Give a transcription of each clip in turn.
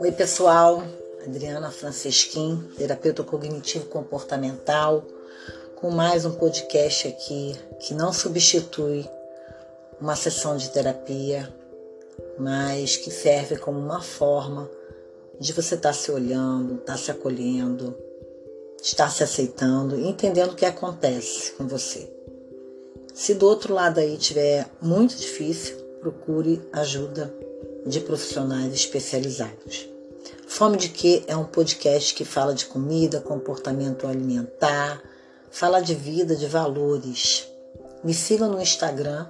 Oi, pessoal. Adriana Francesquim, terapeuta cognitivo comportamental, com mais um podcast aqui que não substitui uma sessão de terapia, mas que serve como uma forma de você estar tá se olhando, estar tá se acolhendo, estar se aceitando e entendendo o que acontece com você. Se do outro lado aí tiver muito difícil, procure ajuda de profissionais especializados. Fome de Que é um podcast que fala de comida, comportamento alimentar, fala de vida, de valores. Me siga no Instagram,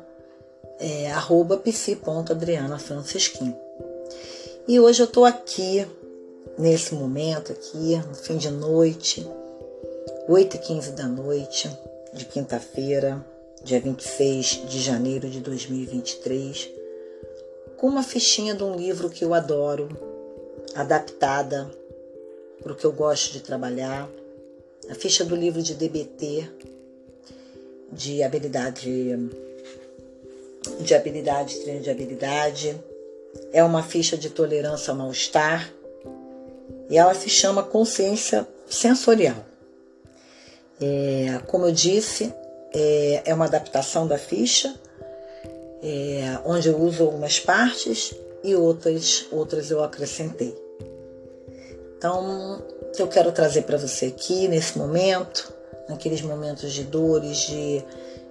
é. E hoje eu estou aqui, nesse momento aqui, no fim de noite, 8h15 da noite, de quinta-feira, dia 26 de janeiro de 2023, com uma fichinha de um livro que eu adoro, adaptada para o que eu gosto de trabalhar. A ficha do livro de DBT, de habilidade, de habilidade, treino de habilidade. É uma ficha de tolerância ao mal-estar e ela se chama consciência sensorial. É, como eu disse, é, é uma adaptação da ficha, é, onde eu uso algumas partes e outras, outras eu acrescentei. Então, o que eu quero trazer para você aqui nesse momento, naqueles momentos de dores, de,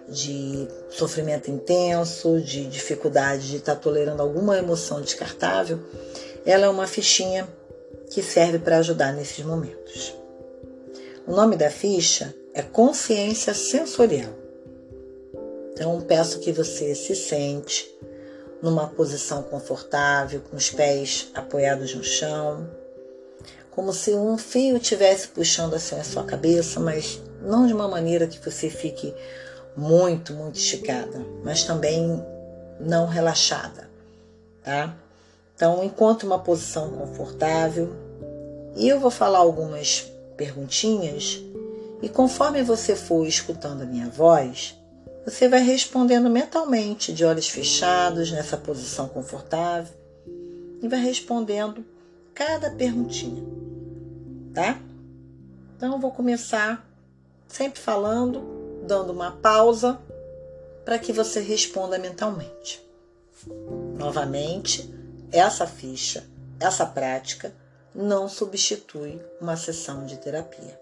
de sofrimento intenso, de dificuldade de estar tá tolerando alguma emoção descartável, ela é uma fichinha que serve para ajudar nesses momentos. O nome da ficha é Consciência Sensorial. Então, peço que você se sente numa posição confortável, com os pés apoiados no chão como se um fio estivesse puxando assim a sua cabeça, mas não de uma maneira que você fique muito, muito esticada, mas também não relaxada, tá? Então, encontre uma posição confortável e eu vou falar algumas perguntinhas e conforme você for escutando a minha voz, você vai respondendo mentalmente, de olhos fechados, nessa posição confortável, e vai respondendo cada perguntinha, tá? Então vou começar sempre falando, dando uma pausa para que você responda mentalmente. Novamente, essa ficha, essa prática não substitui uma sessão de terapia.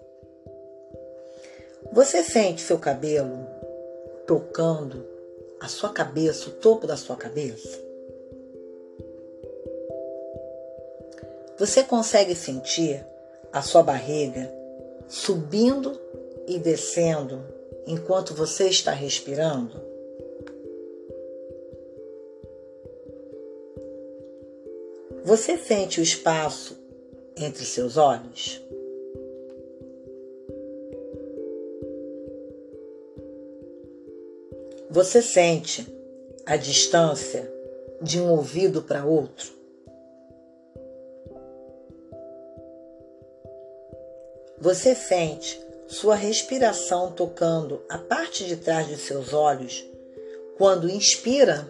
Você sente seu cabelo tocando a sua cabeça, o topo da sua cabeça? Você consegue sentir a sua barriga subindo e descendo enquanto você está respirando? Você sente o espaço entre seus olhos? Você sente a distância de um ouvido para outro? Você sente sua respiração tocando a parte de trás de seus olhos quando inspira?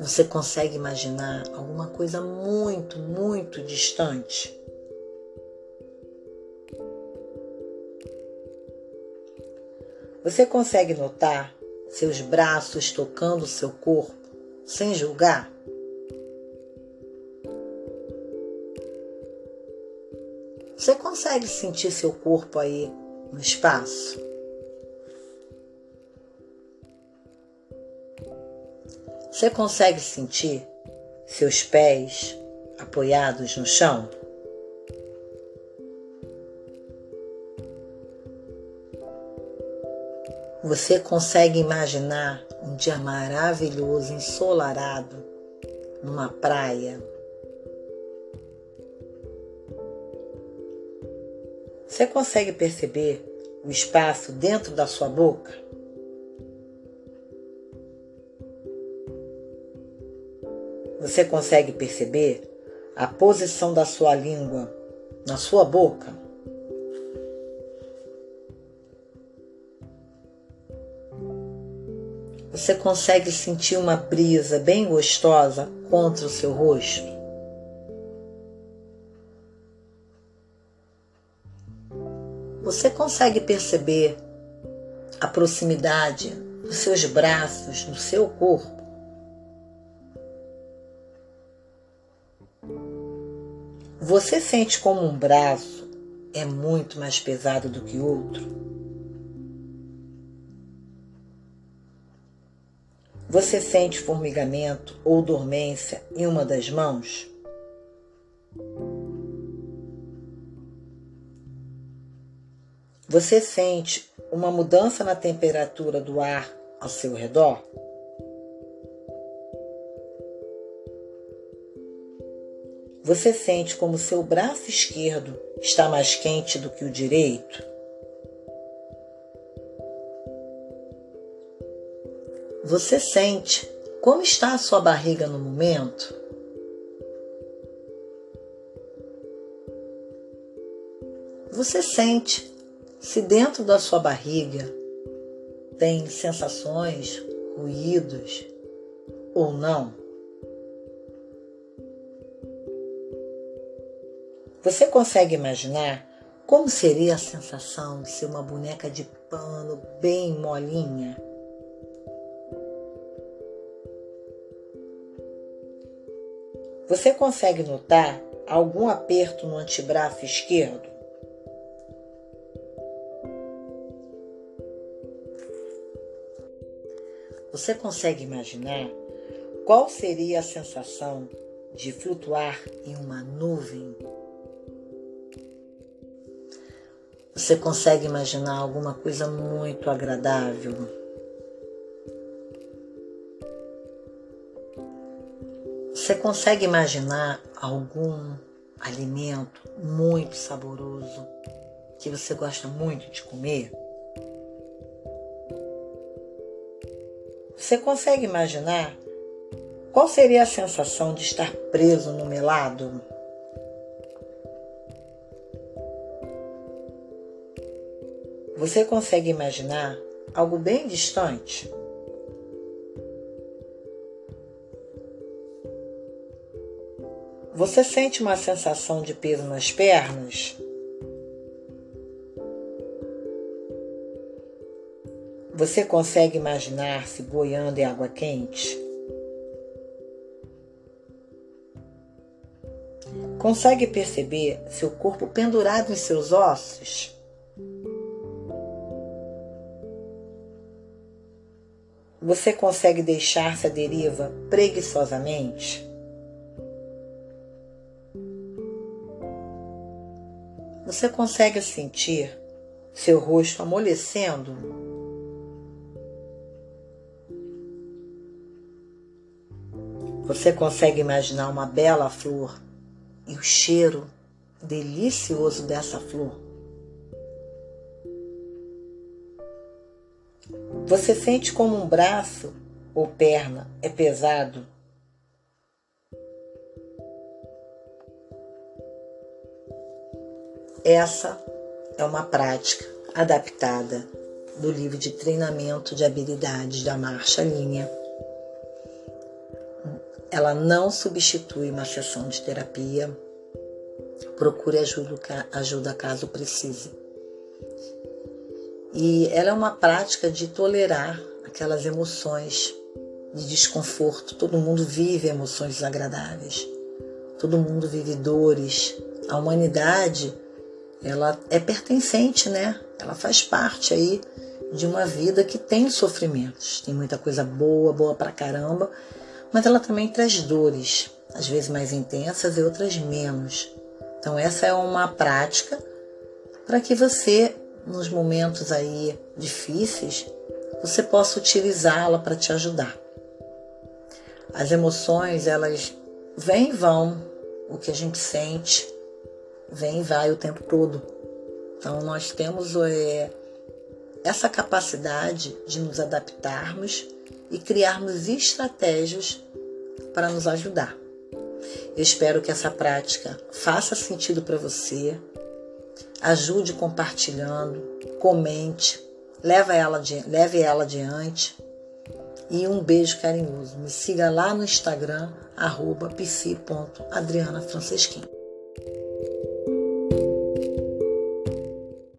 Você consegue imaginar alguma coisa muito, muito distante? Você consegue notar seus braços tocando seu corpo sem julgar? Você consegue sentir seu corpo aí no espaço? Você consegue sentir seus pés apoiados no chão? Você consegue imaginar um dia maravilhoso, ensolarado, numa praia, Você consegue perceber o espaço dentro da sua boca? Você consegue perceber a posição da sua língua na sua boca? Você consegue sentir uma brisa bem gostosa contra o seu rosto? Você consegue perceber a proximidade dos seus braços, do seu corpo? Você sente como um braço é muito mais pesado do que outro? Você sente formigamento ou dormência em uma das mãos? Você sente uma mudança na temperatura do ar ao seu redor? Você sente como seu braço esquerdo está mais quente do que o direito? Você sente como está a sua barriga no momento? Você sente se dentro da sua barriga tem sensações, ruídos ou não? Você consegue imaginar como seria a sensação de ser uma boneca de pano bem molinha? Você consegue notar algum aperto no antebraço esquerdo? Você consegue imaginar qual seria a sensação de flutuar em uma nuvem Você consegue imaginar alguma coisa muito agradável? Você consegue imaginar algum alimento muito saboroso que você gosta muito de comer? Você consegue imaginar qual seria a sensação de estar preso no melado? Você consegue imaginar algo bem distante? Você sente uma sensação de peso nas pernas? Você consegue imaginar-se boiando em água quente? Consegue perceber seu corpo pendurado em seus ossos? Você consegue deixar-se à deriva preguiçosamente? Você consegue sentir seu rosto amolecendo? Você consegue imaginar uma bela flor e o cheiro delicioso dessa flor? Você sente como um braço ou perna é pesado? Essa é uma prática adaptada do livro de treinamento de habilidades da marcha linha. Ela não substitui uma sessão de terapia. Procure ajuda, ajuda caso precise. E ela é uma prática de tolerar aquelas emoções de desconforto. Todo mundo vive emoções desagradáveis. Todo mundo vive dores. A humanidade, ela é pertencente, né? Ela faz parte aí de uma vida que tem sofrimentos. Tem muita coisa boa, boa pra caramba, mas ela também traz dores, às vezes mais intensas e outras menos. Então essa é uma prática para que você nos momentos aí difíceis, você possa utilizá-la para te ajudar. As emoções, elas vêm e vão, o que a gente sente vem e vai o tempo todo. Então nós temos é, essa capacidade de nos adaptarmos e criarmos estratégias para nos ajudar. Eu espero que essa prática faça sentido para você, ajude compartilhando, comente, leve ela, leve ela adiante. e um beijo carinhoso. Me siga lá no Instagram, arroba.